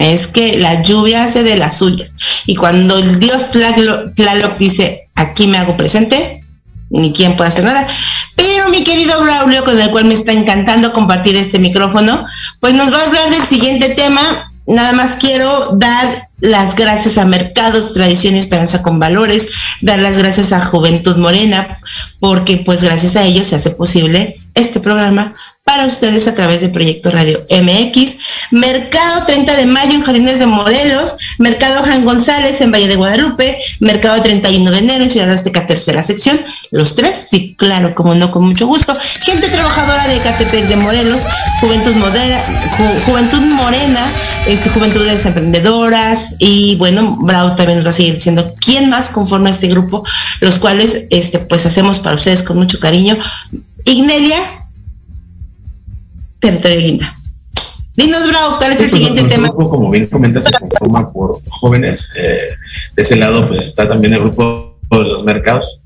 es que la lluvia hace de las suyas. Y cuando el dios Tlaloc dice, aquí me hago presente, ni quien puede hacer nada. Pero mi querido Braulio, con el cual me está encantando compartir este micrófono, pues nos va a hablar del siguiente tema. Nada más quiero dar las gracias a Mercados, Tradición y Esperanza con Valores, dar las gracias a Juventud Morena, porque pues gracias a ellos se hace posible este programa para ustedes a través de Proyecto Radio MX, Mercado 30 de Mayo en Jardines de Morelos, Mercado Juan González en Valle de Guadalupe, Mercado 31 de enero en Ciudad Azteca, tercera sección, los tres, sí, claro, como no, con mucho gusto, gente trabajadora de Catepec de Morelos, Juventud Modera, Ju Juventud Morena, este, Juventudes Emprendedoras, y bueno, Bravo también nos va a seguir diciendo quién más conforma este grupo, los cuales, este, pues hacemos para ustedes con mucho cariño. Ignelia, territorio guinda. Dinos, Bravo, ¿cuál es el pues, siguiente tema? Grupo, como bien comentas, se conforma por jóvenes. Eh, de ese lado, pues está también el grupo de los mercados.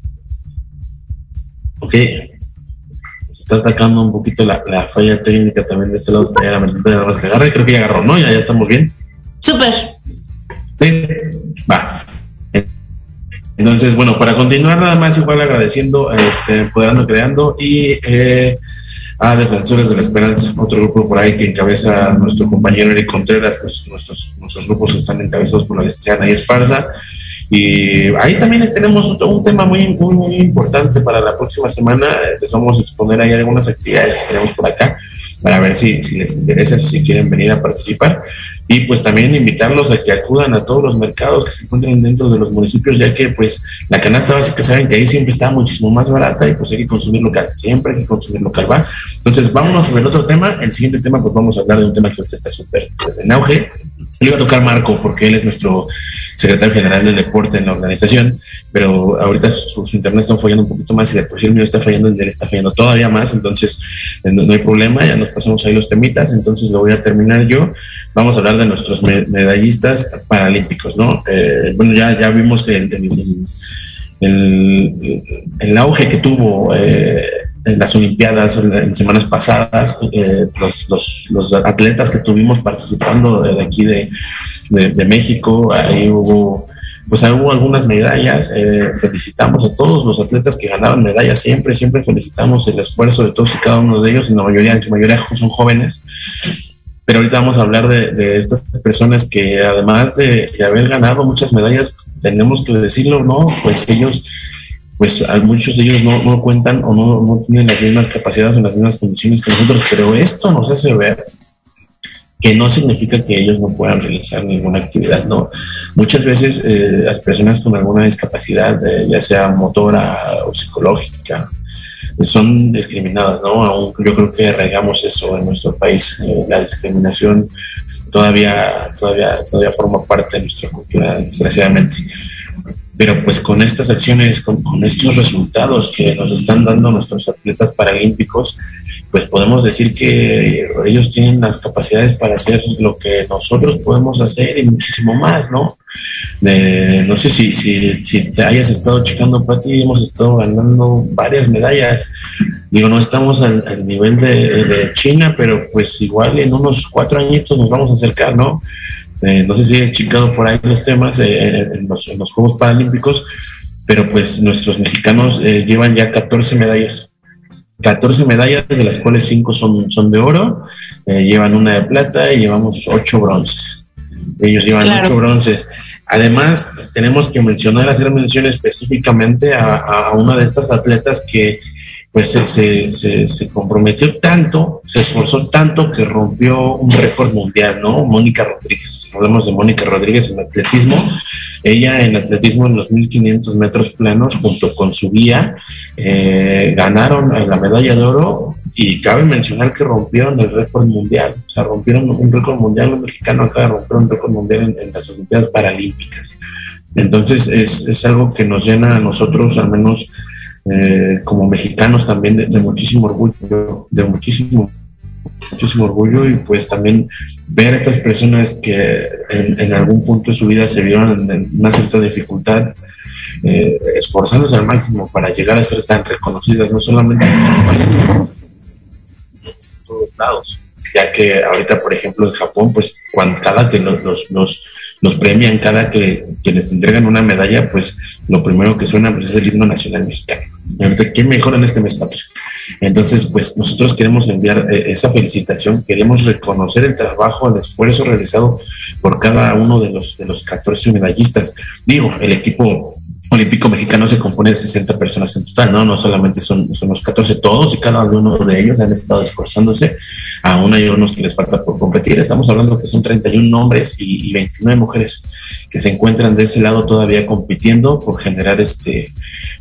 Ok. Se está atacando un poquito la, la falla técnica también de este lado. Nada más que agarre, creo que ya agarró, ¿no? Ya, ya estamos bien. Súper. Sí, va. Entonces, bueno, para continuar, nada más igual agradeciendo, este, Empoderando Creando y eh, a Defensores de la Esperanza, otro grupo por ahí que encabeza nuestro compañero Eric Contreras, pues, nuestros, nuestros grupos están encabezados por la y Esparza. Y ahí también tenemos otro, un tema muy, muy, muy importante para la próxima semana. Les vamos a exponer ahí algunas actividades que tenemos por acá para ver si, si les interesa, si quieren venir a participar. Y pues también invitarlos a que acudan a todos los mercados que se encuentren dentro de los municipios, ya que pues la canasta básica saben que ahí siempre está muchísimo más barata y pues hay que consumir local, siempre hay que consumir local, ¿va? Entonces vámonos a ver otro tema. El siguiente tema pues vamos a hablar de un tema que ahorita está súper en auge Le iba a tocar Marco porque él es nuestro secretario general del deporte en la organización, pero ahorita su, internet está fallando un poquito más y de por sí el mío está fallando, de él está fallando todavía más, entonces eh, no, hay problema, ya nos pasamos ahí los temitas, entonces lo voy a terminar yo. Vamos a hablar de nuestros medallistas paralímpicos, ¿no? Eh, bueno, ya, ya vimos que el, el, auge que tuvo eh, en las Olimpiadas en, semanas pasadas, eh, los, los, atletas que tuvimos participando de, aquí de, de, México, ahí hubo, pues hubo algunas medallas. Eh, felicitamos a todos los atletas que ganaron medallas siempre, siempre felicitamos el esfuerzo de todos y cada uno de ellos, en la mayoría, en su mayoría son jóvenes. Pero ahorita vamos a hablar de, de estas personas que además de, haber ganado muchas medallas, tenemos que decirlo, ¿no? Pues ellos pues a muchos de ellos no, no cuentan o no, no, tienen las mismas capacidades o las mismas condiciones que nosotros, pero esto nos hace ver que no significa que ellos no puedan realizar ninguna actividad, ¿no? Muchas veces eh, las personas con alguna discapacidad, eh, ya sea motora o psicológica, son discriminadas, ¿no? Aún yo creo que regamos eso en nuestro país. Eh, la discriminación todavía, todavía, todavía forma parte de nuestra cultura, desgraciadamente pero pues con estas acciones, con, estos resultados que nos están dando nuestros atletas paralímpicos, pues podemos decir que ellos tienen las capacidades para hacer lo que nosotros podemos hacer y muchísimo más, ¿no? no sé si, si, si te hayas estado checando, Pati, hemos estado ganando varias medallas. Digo, no estamos al, nivel de, de China, pero pues igual en unos cuatro añitos nos vamos a acercar, ¿no? Eh, no sé si has chicado por ahí los temas eh, en, los, Juegos Paralímpicos, pero pues nuestros mexicanos eh, llevan ya 14 medallas. 14 medallas, de las cuales 5 son, son de oro, llevan una de plata y llevamos 8 bronces. Ellos llevan 8 bronces. Además, tenemos que mencionar, hacer mención específicamente a, a una de estas atletas que pues se, se, comprometió tanto, se esforzó tanto que rompió un récord mundial, ¿no? Mónica Rodríguez, hablamos de Mónica Rodríguez en atletismo, ella en atletismo en los 1500 metros planos junto con su guía eh, ganaron la medalla de oro y cabe mencionar que rompieron el récord mundial, o sea, rompieron un récord mundial, los mexicanos acaba de romper un récord mundial en, en las Olimpiadas Paralímpicas. Entonces es, es algo que nos llena a nosotros, al menos eh, como mexicanos también de, muchísimo orgullo, de muchísimo, muchísimo orgullo y pues también ver a estas personas que en, algún punto de su vida se vieron en, una cierta dificultad, eh, esforzándose al máximo para llegar a ser tan reconocidas, no solamente en todos lados ya que ahorita, por ejemplo, en Japón, pues cuando cada que los, los, los, premian, cada que, que, les entregan una medalla, pues lo primero que suena pues, es el himno nacional mexicano. Ahorita, ¿qué mejor en este mes patrio? Entonces, pues nosotros queremos enviar eh, esa felicitación, queremos reconocer el trabajo, el esfuerzo realizado por cada uno de los, de los 14 medallistas. Digo, el equipo olímpico mexicano se compone de 60 personas en total, ¿no? No solamente son, son los 14, todos y cada uno de ellos han estado esforzándose. Aún hay unos que les falta por competir. Estamos hablando que son 31 hombres y, y 29 mujeres que se encuentran de ese lado todavía compitiendo por generar este,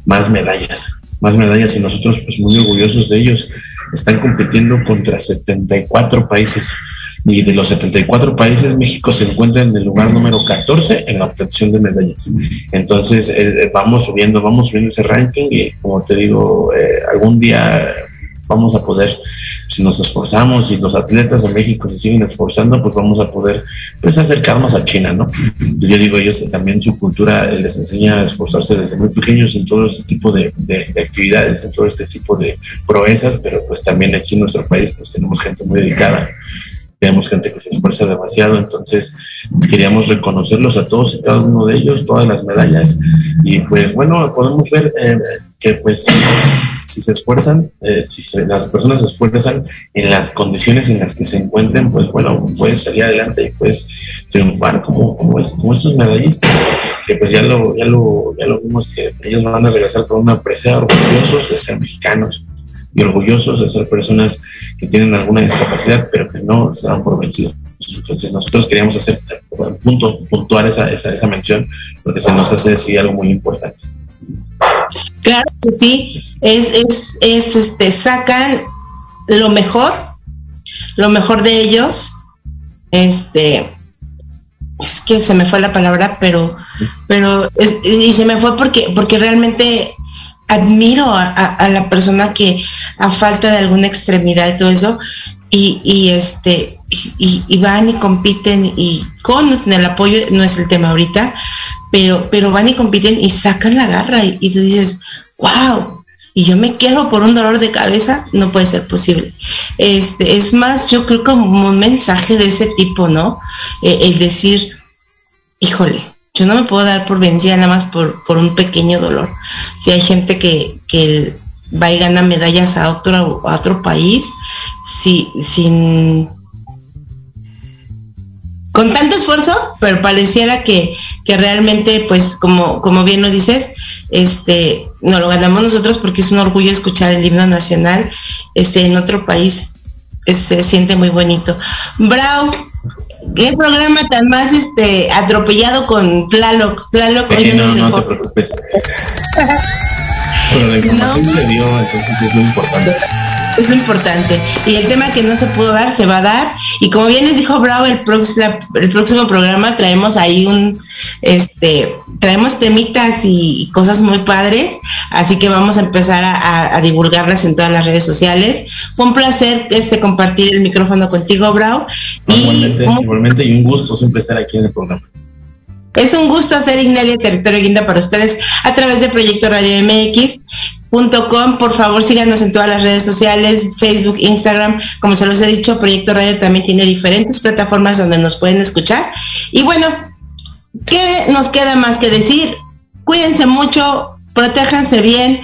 más medallas más medallas y nosotros pues muy orgullosos de ellos. Están compitiendo contra 74 países y de los 74 países, México se encuentra en el lugar número 14 en la obtención de medallas. Entonces, eh, eh, vamos subiendo, vamos subiendo ese ranking y como te digo, eh, algún día vamos a poder, si nos esforzamos y los atletas de México se siguen esforzando, pues vamos a poder pues acercarnos a China, ¿no? Yo digo, ellos también su cultura les enseña a esforzarse desde muy pequeños en todo este tipo de, de, actividades, en todo este tipo de proezas, pero pues también aquí en nuestro país pues tenemos gente muy dedicada tenemos gente que se esfuerza demasiado, entonces queríamos reconocerlos a todos y cada uno de ellos, todas las medallas, y pues bueno, podemos ver eh, que pues si se esfuerzan, eh, si las personas se esfuerzan en las condiciones en las que se encuentren, pues bueno, puedes salir adelante y puedes triunfar como, como, estos medallistas, que pues ya lo, ya lo, ya lo vimos que ellos van a regresar con una presea orgullosos de ser mexicanos y orgullosos de ser personas que tienen alguna discapacidad, pero que no se dan por vencidos. Entonces nosotros queríamos hacer punto, puntuar esa, esa, esa mención, porque se nos hace decir algo muy importante. Claro que sí, es, es, es este, sacan lo mejor, lo mejor de ellos, este, es que se me fue la palabra, pero, pero, y se me fue porque, porque realmente admiro a, la persona que a falta de alguna extremidad y todo eso, y, este, y, van y compiten y con el apoyo, no es el tema ahorita, pero, pero van y compiten y sacan la garra y, y tú dices, wow, y yo me quejo por un dolor de cabeza, no puede ser posible. Este, es más, yo creo como un mensaje de ese tipo, ¿no? Eh, el decir, híjole, yo no me puedo dar por vencida nada más por, un pequeño dolor. Si hay gente que, va y gana medallas a otro, a otro país, si, sin con tanto esfuerzo, pero pareciera que, que realmente, pues, como, como bien lo dices, este, no lo ganamos nosotros porque es un orgullo escuchar el himno nacional este, en otro país. se siente muy bonito. Bravo, qué programa tan más este atropellado con Tlaloc. Tlaloc no, no te preocupes. Pero la información se dio, entonces es muy importante es lo importante. Y el tema que no se pudo dar, se va a dar. Y como bien les dijo Bravo, el próximo, el próximo programa traemos ahí un, este, traemos temitas y cosas muy padres. Así que vamos a empezar a, divulgarlas en todas las redes sociales. Fue un placer este, compartir el micrófono contigo, Bravo. Igualmente, y, igualmente, y un gusto siempre estar aquí en el programa. Es un gusto hacer Ignalia Territorio Guinda para ustedes a través de Proyecto Radio MX. Por favor, síganos en todas las redes sociales, Facebook, Instagram. Como se los he dicho, Proyecto Radio también tiene diferentes plataformas donde nos pueden escuchar. Y bueno, ¿qué nos queda más que decir? Cuídense mucho, protéjanse bien,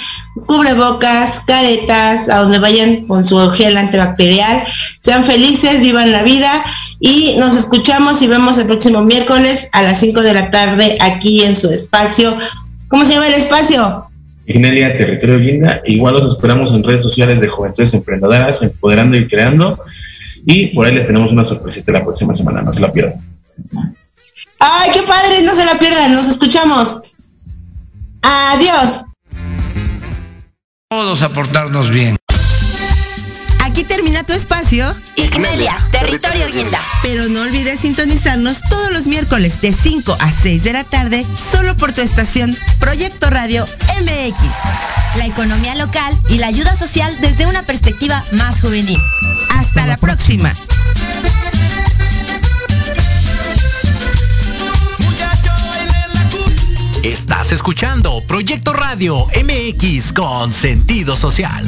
cubrebocas, caretas, a donde vayan con su gel antibacterial. Sean felices, vivan la vida y nos escuchamos y vemos el próximo miércoles a las 5 de la tarde aquí en su espacio. ¿Cómo se llama el espacio? Ignelia Territorio Guinda. Igual los esperamos en redes sociales de Juventudes Emprendedoras, Empoderando y Creando. Y por ahí les tenemos una sorpresita la próxima semana, no se la pierdan. ¡Ay, qué padre! No se la pierdan, nos escuchamos. Adiós. Todos aportarnos bien termina tu espacio. Ignelia, territorio guinda. Pero no olvides sintonizarnos todos los miércoles de 5 a 6 de la tarde, solo por tu estación Proyecto Radio MX. La economía local y la ayuda social desde una perspectiva más juvenil. Hasta, la, próxima. Estás escuchando Proyecto Radio MX con sentido social.